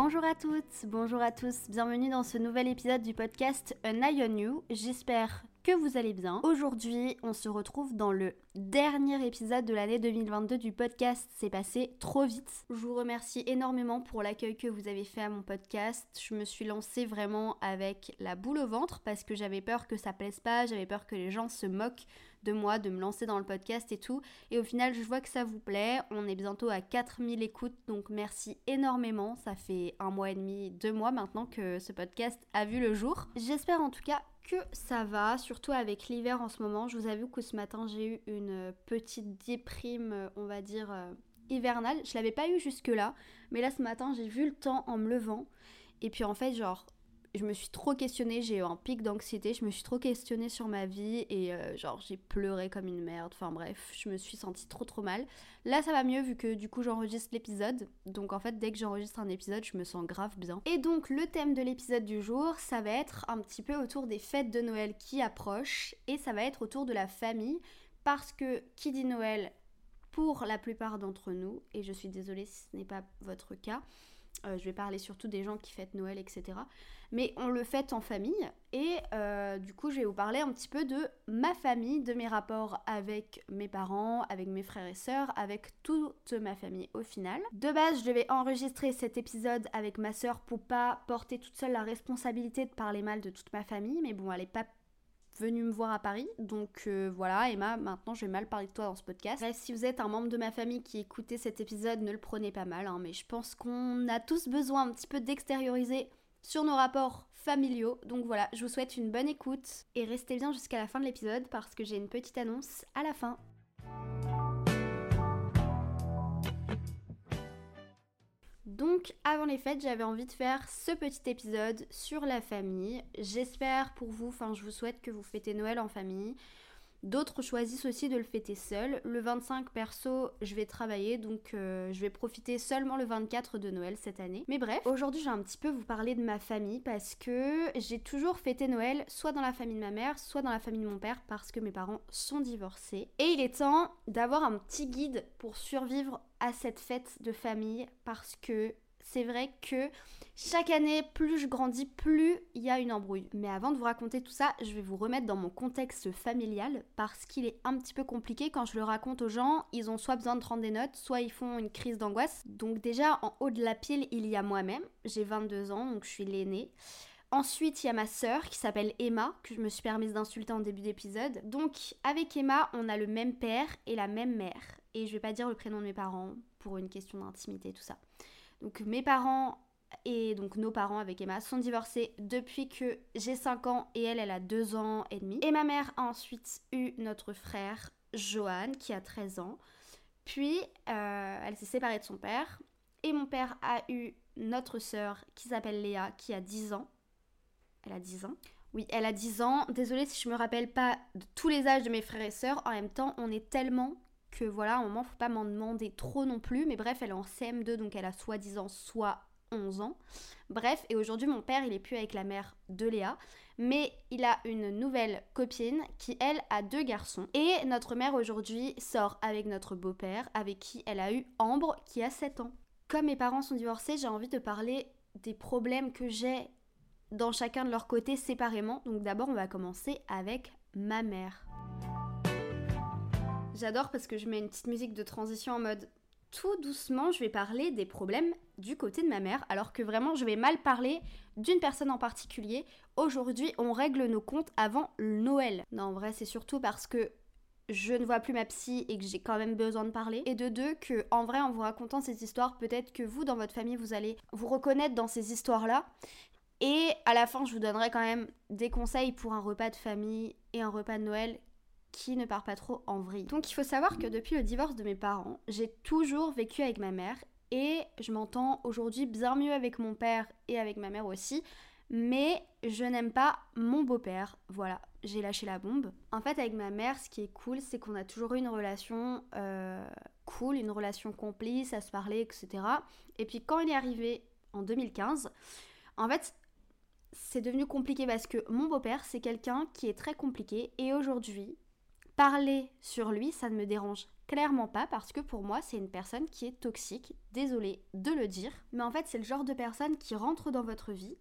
Bonjour à toutes, bonjour à tous, bienvenue dans ce nouvel épisode du podcast An Eye on You. J'espère que vous allez bien. Aujourd'hui, on se retrouve dans le dernier épisode de l'année 2022 du podcast. C'est passé trop vite. Je vous remercie énormément pour l'accueil que vous avez fait à mon podcast. Je me suis lancée vraiment avec la boule au ventre parce que j'avais peur que ça plaise pas, j'avais peur que les gens se moquent de moi, de me lancer dans le podcast et tout. Et au final, je vois que ça vous plaît. On est bientôt à 4000 écoutes, donc merci énormément. Ça fait un mois et demi, deux mois maintenant que ce podcast a vu le jour. J'espère en tout cas que ça va, surtout avec l'hiver en ce moment. Je vous avoue que ce matin j'ai eu une petite déprime, on va dire, euh, hivernale. Je l'avais pas eu jusque-là, mais là ce matin j'ai vu le temps en me levant. Et puis en fait, genre, je me suis trop questionnée, j'ai eu un pic d'anxiété, je me suis trop questionnée sur ma vie et euh, genre j'ai pleuré comme une merde, enfin bref, je me suis sentie trop trop mal. Là ça va mieux vu que du coup j'enregistre l'épisode, donc en fait dès que j'enregistre un épisode je me sens grave bien. Et donc le thème de l'épisode du jour ça va être un petit peu autour des fêtes de Noël qui approchent et ça va être autour de la famille parce que qui dit Noël pour la plupart d'entre nous, et je suis désolée si ce n'est pas votre cas, euh, je vais parler surtout des gens qui fêtent Noël, etc. Mais on le fête en famille. Et euh, du coup, je vais vous parler un petit peu de ma famille, de mes rapports avec mes parents, avec mes frères et sœurs, avec toute ma famille au final. De base, je devais enregistrer cet épisode avec ma sœur pour pas porter toute seule la responsabilité de parler mal de toute ma famille. Mais bon, elle est pas venu me voir à Paris. Donc euh, voilà, Emma, maintenant je vais mal parler de toi dans ce podcast. Si vous êtes un membre de ma famille qui écoutait cet épisode, ne le prenez pas mal, hein, mais je pense qu'on a tous besoin un petit peu d'extérioriser sur nos rapports familiaux. Donc voilà, je vous souhaite une bonne écoute et restez bien jusqu'à la fin de l'épisode parce que j'ai une petite annonce à la fin. Donc avant les fêtes, j'avais envie de faire ce petit épisode sur la famille. J'espère pour vous, enfin je vous souhaite que vous fêtez Noël en famille. D'autres choisissent aussi de le fêter seul. Le 25 perso, je vais travailler, donc euh, je vais profiter seulement le 24 de Noël cette année. Mais bref, aujourd'hui je vais un petit peu vous parler de ma famille parce que j'ai toujours fêté Noël soit dans la famille de ma mère, soit dans la famille de mon père parce que mes parents sont divorcés. Et il est temps d'avoir un petit guide pour survivre à cette fête de famille parce que c'est vrai que chaque année, plus je grandis, plus il y a une embrouille. Mais avant de vous raconter tout ça, je vais vous remettre dans mon contexte familial parce qu'il est un petit peu compliqué quand je le raconte aux gens. Ils ont soit besoin de prendre des notes, soit ils font une crise d'angoisse. Donc déjà, en haut de la pile, il y a moi-même. J'ai 22 ans, donc je suis l'aînée. Ensuite, il y a ma sœur qui s'appelle Emma, que je me suis permise d'insulter en début d'épisode. Donc, avec Emma, on a le même père et la même mère. Et je vais pas dire le prénom de mes parents pour une question d'intimité, tout ça. Donc mes parents et donc nos parents avec Emma sont divorcés depuis que j'ai 5 ans et elle, elle a 2 ans et demi. Et ma mère a ensuite eu notre frère Johan qui a 13 ans. Puis euh, elle s'est séparée de son père. Et mon père a eu notre sœur qui s'appelle Léa qui a 10 ans. Elle a 10 ans? Oui, elle a 10 ans. Désolée si je me rappelle pas de tous les âges de mes frères et sœurs. En même temps, on est tellement voilà, à un moment, faut pas m'en demander trop non plus. Mais bref, elle est en CM2, donc elle a soit 10 ans, soit 11 ans. Bref, et aujourd'hui, mon père, il est plus avec la mère de Léa, mais il a une nouvelle copine qui, elle, a deux garçons. Et notre mère, aujourd'hui, sort avec notre beau-père, avec qui elle a eu Ambre, qui a 7 ans. Comme mes parents sont divorcés, j'ai envie de parler des problèmes que j'ai dans chacun de leur côté séparément. Donc d'abord, on va commencer avec ma mère. J'adore parce que je mets une petite musique de transition en mode tout doucement, je vais parler des problèmes du côté de ma mère, alors que vraiment je vais mal parler d'une personne en particulier. Aujourd'hui, on règle nos comptes avant Noël. Non, en vrai, c'est surtout parce que je ne vois plus ma psy et que j'ai quand même besoin de parler. Et de deux, que en vrai, en vous racontant ces histoires, peut-être que vous, dans votre famille, vous allez vous reconnaître dans ces histoires-là. Et à la fin, je vous donnerai quand même des conseils pour un repas de famille et un repas de Noël qui ne part pas trop en vrille. Donc il faut savoir que depuis le divorce de mes parents, j'ai toujours vécu avec ma mère et je m'entends aujourd'hui bien mieux avec mon père et avec ma mère aussi. Mais je n'aime pas mon beau-père. Voilà, j'ai lâché la bombe. En fait, avec ma mère, ce qui est cool, c'est qu'on a toujours eu une relation euh, cool, une relation complice, à se parler, etc. Et puis quand il est arrivé en 2015, en fait, c'est devenu compliqué parce que mon beau-père, c'est quelqu'un qui est très compliqué. Et aujourd'hui, parler sur lui, ça ne me dérange Clairement pas, parce que pour moi, c'est une personne qui est toxique. Désolée de le dire. Mais en fait, c'est le genre de personne qui rentre dans votre vie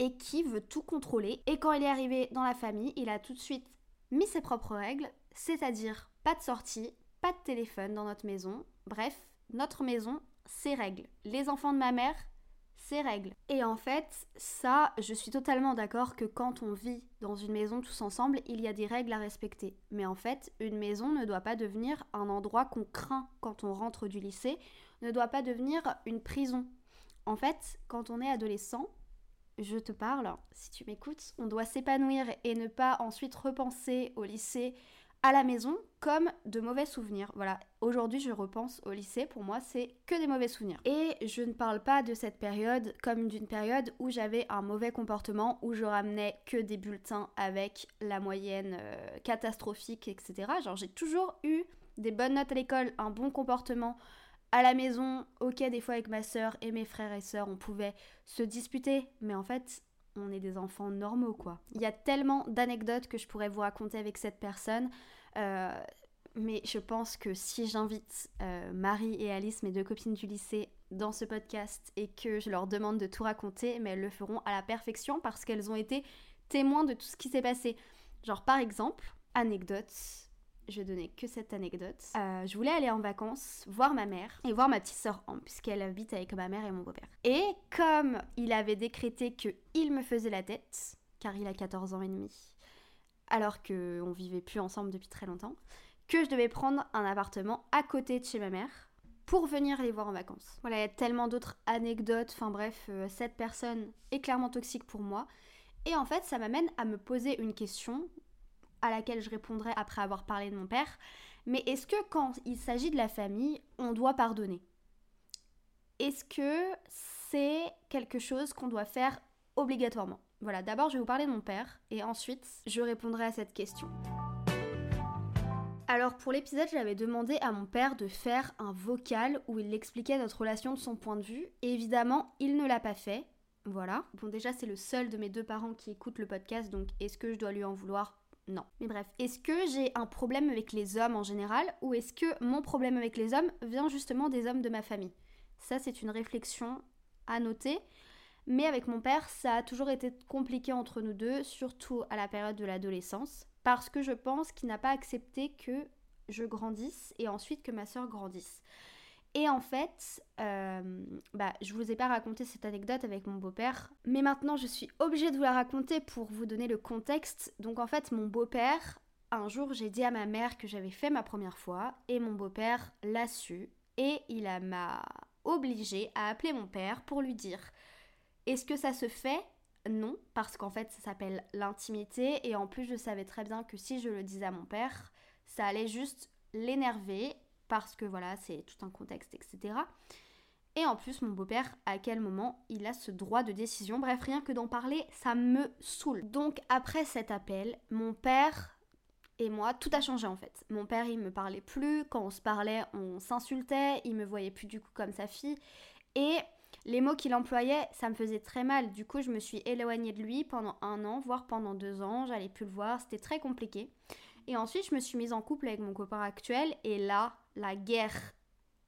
et qui veut tout contrôler. Et quand il est arrivé dans la famille, il a tout de suite mis ses propres règles, c'est-à-dire pas de sortie, pas de téléphone dans notre maison. Bref, notre maison, ses règles. Les enfants de ma mère, ses règles. Et en fait, ça, je suis totalement d'accord que quand on vit dans une maison tous ensemble, il y a des règles à respecter. Mais en fait, une maison ne doit pas devenir un endroit qu'on craint quand on rentre du lycée, ne doit pas devenir une prison. En fait, quand on est adolescent, je te parle, si tu m'écoutes, on doit s'épanouir et ne pas ensuite repenser au lycée à la maison comme de mauvais souvenirs. Voilà, aujourd'hui je repense au lycée, pour moi c'est que des mauvais souvenirs. Et je ne parle pas de cette période comme d'une période où j'avais un mauvais comportement, où je ramenais que des bulletins avec la moyenne euh, catastrophique, etc. Genre j'ai toujours eu des bonnes notes à l'école, un bon comportement. À la maison, ok, des fois avec ma soeur et mes frères et sœurs, on pouvait se disputer, mais en fait, on est des enfants normaux, quoi. Il y a tellement d'anecdotes que je pourrais vous raconter avec cette personne. Euh, mais je pense que si j'invite euh, Marie et Alice, mes deux copines du lycée, dans ce podcast et que je leur demande de tout raconter, mais elles le feront à la perfection parce qu'elles ont été témoins de tout ce qui s'est passé. Genre par exemple, anecdote, je vais donner que cette anecdote. Euh, je voulais aller en vacances, voir ma mère et voir ma petite sœur Ambre, puisqu'elle habite avec ma mère et mon beau-père. Et comme il avait décrété que il me faisait la tête, car il a 14 ans et demi, alors qu'on vivait plus ensemble depuis très longtemps, que je devais prendre un appartement à côté de chez ma mère pour venir les voir en vacances. Voilà, il y a tellement d'autres anecdotes, enfin bref, euh, cette personne est clairement toxique pour moi. Et en fait, ça m'amène à me poser une question à laquelle je répondrai après avoir parlé de mon père. Mais est-ce que quand il s'agit de la famille, on doit pardonner? Est-ce que c'est quelque chose qu'on doit faire obligatoirement? Voilà, d'abord je vais vous parler de mon père et ensuite je répondrai à cette question. Alors pour l'épisode, j'avais demandé à mon père de faire un vocal où il expliquait notre relation de son point de vue. Évidemment, il ne l'a pas fait. Voilà. Bon déjà, c'est le seul de mes deux parents qui écoute le podcast, donc est-ce que je dois lui en vouloir non. Mais bref, est-ce que j'ai un problème avec les hommes en général ou est-ce que mon problème avec les hommes vient justement des hommes de ma famille? Ça, c'est une réflexion à noter. Mais avec mon père, ça a toujours été compliqué entre nous deux, surtout à la période de l'adolescence, parce que je pense qu'il n'a pas accepté que je grandisse et ensuite que ma soeur grandisse. Et en fait, euh, bah, je vous ai pas raconté cette anecdote avec mon beau-père, mais maintenant je suis obligée de vous la raconter pour vous donner le contexte. Donc en fait, mon beau-père, un jour j'ai dit à ma mère que j'avais fait ma première fois, et mon beau-père l'a su, et il m'a obligée à appeler mon père pour lui dire Est-ce que ça se fait? Non, parce qu'en fait ça s'appelle l'intimité, et en plus je savais très bien que si je le disais à mon père, ça allait juste l'énerver parce que voilà, c'est tout un contexte, etc. Et en plus, mon beau-père, à quel moment il a ce droit de décision? Bref, rien que d'en parler, ça me saoule. Donc après cet appel, mon père et moi, tout a changé en fait. Mon père, il me parlait plus. Quand on se parlait, on s'insultait. Il me voyait plus du coup comme sa fille. Et les mots qu'il employait, ça me faisait très mal. Du coup, je me suis éloignée de lui pendant un an, voire pendant deux ans. J'allais plus le voir. C'était très compliqué. Et ensuite, je me suis mise en couple avec mon copain actuel. Et là, la guerre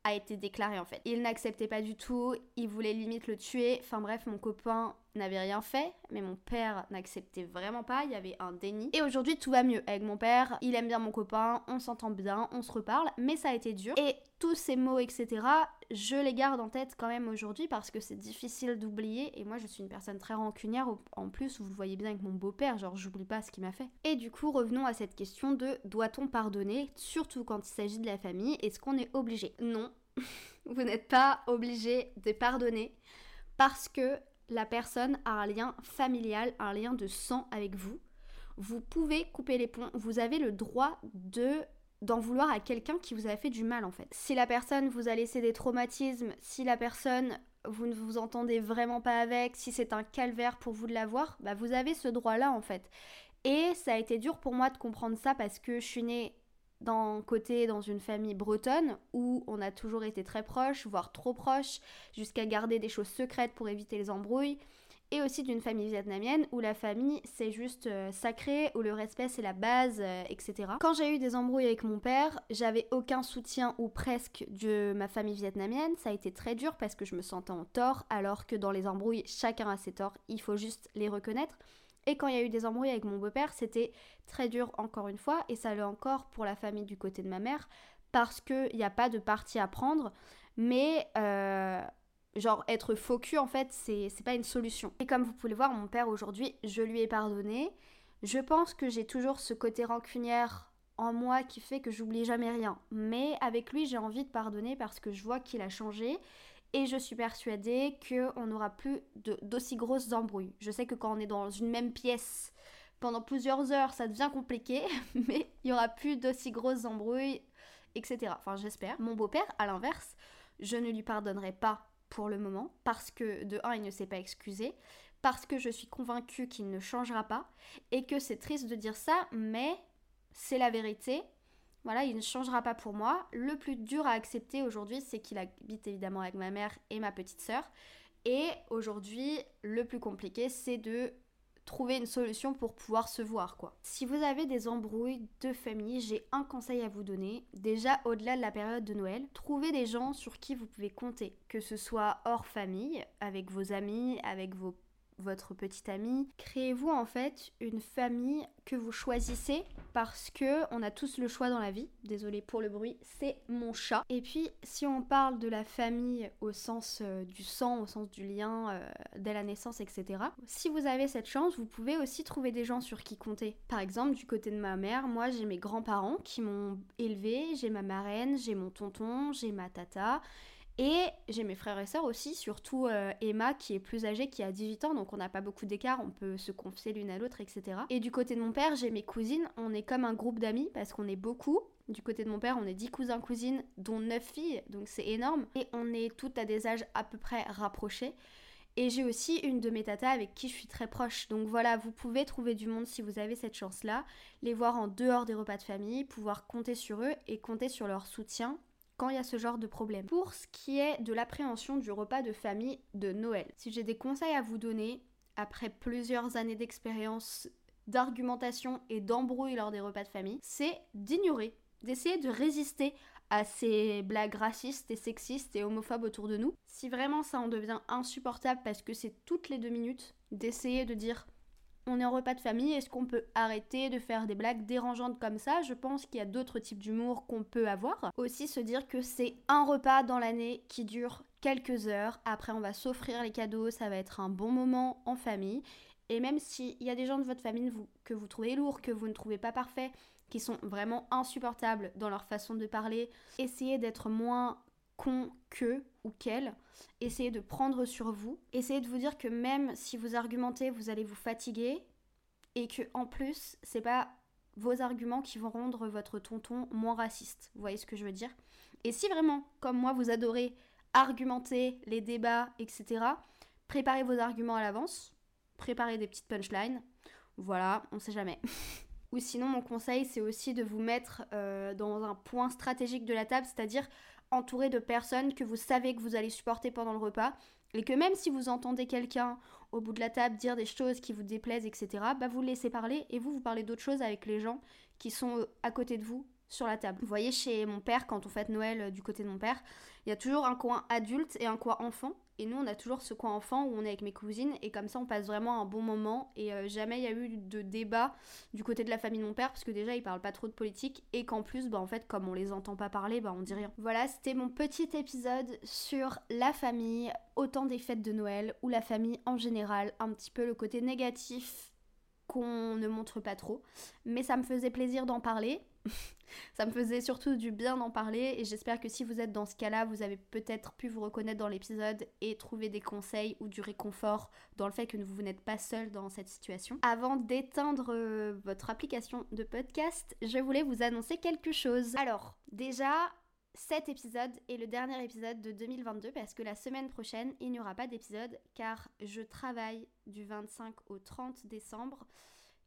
a été déclarée en fait. Il n'acceptait pas du tout, il voulait limite le tuer. Enfin bref, mon copain n'avait rien fait, mais mon père n'acceptait vraiment pas, il y avait un déni. Et aujourd'hui tout va mieux avec mon père, il aime bien mon copain, on s'entend bien, on se reparle, mais ça a été dur. Et ces mots, etc., je les garde en tête quand même aujourd'hui parce que c'est difficile d'oublier. Et moi je suis une personne très rancunière, en plus vous voyez bien avec mon beau-père, genre j'oublie pas ce qu'il m'a fait. Et du coup revenons à cette question de doit-on pardonner, surtout quand il s'agit de la famille, est-ce qu'on est obligé? Non, vous n'êtes pas obligé de pardonner parce que la personne a un lien familial, un lien de sang avec vous. Vous pouvez couper les ponts, vous avez le droit de d'en vouloir à quelqu'un qui vous a fait du mal en fait. Si la personne vous a laissé des traumatismes, si la personne vous ne vous entendez vraiment pas avec, si c'est un calvaire pour vous de l'avoir, bah vous avez ce droit-là en fait. Et ça a été dur pour moi de comprendre ça parce que je suis née d'un côté dans une famille bretonne où on a toujours été très proches, voire trop proches, jusqu'à garder des choses secrètes pour éviter les embrouilles. Et aussi d'une famille vietnamienne où la famille c'est juste euh, sacré, où le respect c'est la base, euh, etc. Quand j'ai eu des embrouilles avec mon père, j'avais aucun soutien ou presque de ma famille vietnamienne. Ça a été très dur parce que je me sentais en tort, alors que dans les embrouilles, chacun a ses torts, il faut juste les reconnaître. Et quand il y a eu des embrouilles avec mon beau-père, c'était très dur encore une fois, et ça l'est encore pour la famille du côté de ma mère, parce qu'il n'y a pas de parti à prendre, mais euh, genre être faux en fait, c'est pas une solution. Et comme vous pouvez voir, mon père aujourd'hui, je lui ai pardonné. Je pense que j'ai toujours ce côté rancunière en moi qui fait que j'oublie jamais rien. Mais avec lui, j'ai envie de pardonner parce que je vois qu'il a changé et je suis persuadée qu'on n'aura plus d'aussi grosses embrouilles. Je sais que quand on est dans une même pièce pendant plusieurs heures, ça devient compliqué, mais il y aura plus d'aussi grosses embrouilles, etc. Enfin, j'espère. Mon beau-père, à l'inverse, je ne lui pardonnerai pas pour le moment, parce que de un, il ne s'est pas excusé, parce que je suis convaincue qu'il ne changera pas, et que c'est triste de dire ça, mais c'est la vérité. Voilà, il ne changera pas pour moi. Le plus dur à accepter aujourd'hui, c'est qu'il habite évidemment avec ma mère et ma petite sœur. Et aujourd'hui, le plus compliqué, c'est de trouver une solution pour pouvoir se voir quoi. Si vous avez des embrouilles de famille, j'ai un conseil à vous donner. Déjà au-delà de la période de Noël, trouvez des gens sur qui vous pouvez compter, que ce soit hors famille, avec vos amis, avec vos votre petite amie. Créez-vous en fait une famille que vous choisissez parce que on a tous le choix dans la vie. Désolée pour le bruit, c'est mon chat. Et puis si on parle de la famille au sens euh, du sang, au sens du lien euh, dès la naissance, etc. Si vous avez cette chance, vous pouvez aussi trouver des gens sur qui compter. Par exemple, du côté de ma mère, moi j'ai mes grands-parents qui m'ont élevée, j'ai ma marraine, j'ai mon tonton, j'ai ma tata. Et j'ai mes frères et sœurs aussi, surtout euh, Emma qui est plus âgée, qui a 18 ans, donc on n'a pas beaucoup d'écart, on peut se confier l'une à l'autre, etc. Et du côté de mon père, j'ai mes cousines, on est comme un groupe d'amis parce qu'on est beaucoup. Du côté de mon père, on est 10 cousins cousines, dont 9 filles, donc c'est énorme. Et on est toutes à des âges à peu près rapprochés. Et j'ai aussi une de mes tatas avec qui je suis très proche. Donc voilà, vous pouvez trouver du monde si vous avez cette chance-là, les voir en dehors des repas de famille, pouvoir compter sur eux et compter sur leur soutien quand il y a ce genre de problème. Pour ce qui est de l'appréhension du repas de famille de Noël, si j'ai des conseils à vous donner, après plusieurs années d'expérience, d'argumentation et d'embrouille lors des repas de famille, c'est d'ignorer, d'essayer de résister à ces blagues racistes et sexistes et homophobes autour de nous. Si vraiment ça en devient insupportable parce que c'est toutes les deux minutes, d'essayer de dire on est en repas de famille, est-ce qu'on peut arrêter de faire des blagues dérangeantes comme ça? Je pense qu'il y a d'autres types d'humour qu'on peut avoir. Aussi se dire que c'est un repas dans l'année qui dure quelques heures, après on va s'offrir les cadeaux, ça va être un bon moment en famille. Et même s'il y a des gens de votre famille que vous trouvez lourds, que vous ne trouvez pas parfaits, qui sont vraiment insupportables dans leur façon de parler, essayez d'être moins con que ou qu'elle. Essayez de prendre sur vous. Essayez de vous dire que même si vous argumentez, vous allez vous fatiguer et que en plus, c'est pas vos arguments qui vont rendre votre tonton moins raciste. Vous voyez ce que je veux dire? Et si vraiment, comme moi, vous adorez argumenter les débats, etc., préparez vos arguments à l'avance, préparez des petites punchlines. Voilà, on sait jamais. Ou sinon, mon conseil, c'est aussi de vous mettre euh, dans un point stratégique de la table, c'est-à-dire entouré de personnes que vous savez que vous allez supporter pendant le repas et que même si vous entendez quelqu'un au bout de la table dire des choses qui vous déplaisent, etc., bah vous laissez parler et vous, vous parlez d'autres choses avec les gens qui sont euh, à côté de vous sur la table. Vous voyez, chez mon père, quand on fête Noël euh, du côté de mon père, il y a toujours un coin adulte et un coin enfant. Et nous, on a toujours ce coin enfant où on est avec mes cousines et comme ça, on passe vraiment un bon moment. Et euh, jamais il y a eu de débat du côté de la famille de mon père parce que déjà, ils parlent pas trop de politique et qu'en plus, bah en fait, comme on les entend pas parler, bah on dit rien. Voilà, c'était mon petit épisode sur la famille, autant des fêtes de Noël ou la famille en général, un petit peu le côté négatif qu'on ne montre pas trop. Mais ça me faisait plaisir d'en parler. ça me faisait surtout du bien d'en parler et j'espère que si vous êtes dans ce cas-là, vous avez peut-être pu vous reconnaître dans l'épisode et trouver des conseils ou du réconfort dans le fait que vous n'êtes pas seul dans cette situation. Avant d'éteindre euh, votre application de podcast, je voulais vous annoncer quelque chose. Alors, déjà, cet épisode est le dernier épisode de 2022 parce que la semaine prochaine, il n'y aura pas d'épisode car je travaille du 25 au 30 décembre.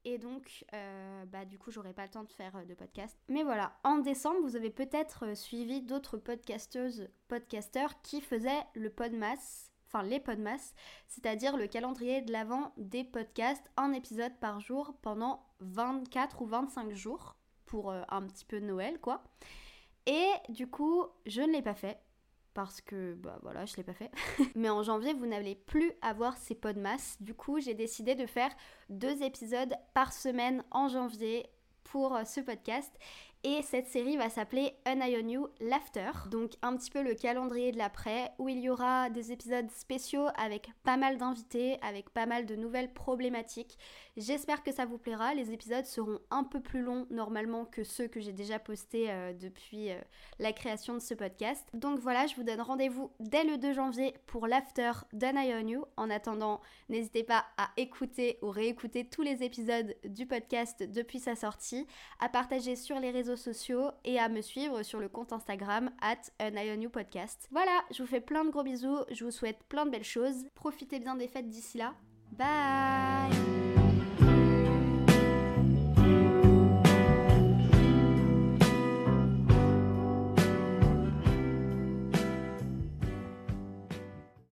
Et donc, euh, bah, du coup, j'aurai pas le temps de faire euh, de podcast. Mais voilà, en décembre, vous avez peut-être euh, suivi d'autres podcasteuses, podcasteurs qui faisaient le podmas enfin les podmas, c'est-à-dire le calendrier de l'avant des podcasts, un épisode par jour pendant 24 ou 25 jours pour un petit peu Noël quoi. Et du coup, je ne l'ai pas fait parce que bah voilà, je l'ai pas fait. Mais en janvier, vous n'allez plus avoir ces podmas. Du coup, j'ai décidé de faire deux épisodes par semaine en janvier pour euh, ce podcast et cette série va s'appeler An Eye on You Laughter. Donc un petit peu le calendrier de l'après où il y aura des épisodes spéciaux avec pas mal d'invités, avec pas mal de nouvelles problématiques. J'espère que ça vous plaira. Les épisodes seront un peu plus longs normalement que ceux que j'ai déjà postés euh, depuis euh, la création de ce podcast. Donc voilà, je vous donne rendez-vous dès le 2 janvier pour l'after d'An Eye on You. En attendant, n'hésitez pas à écouter ou réécouter tous les épisodes du podcast depuis sa sortie, à partager sur les sociaux et à me suivre sur le compte Instagram at podcast. Voilà, je vous fais plein de gros bisous, je vous souhaite plein de belles choses. Profitez bien des fêtes d'ici là. Bye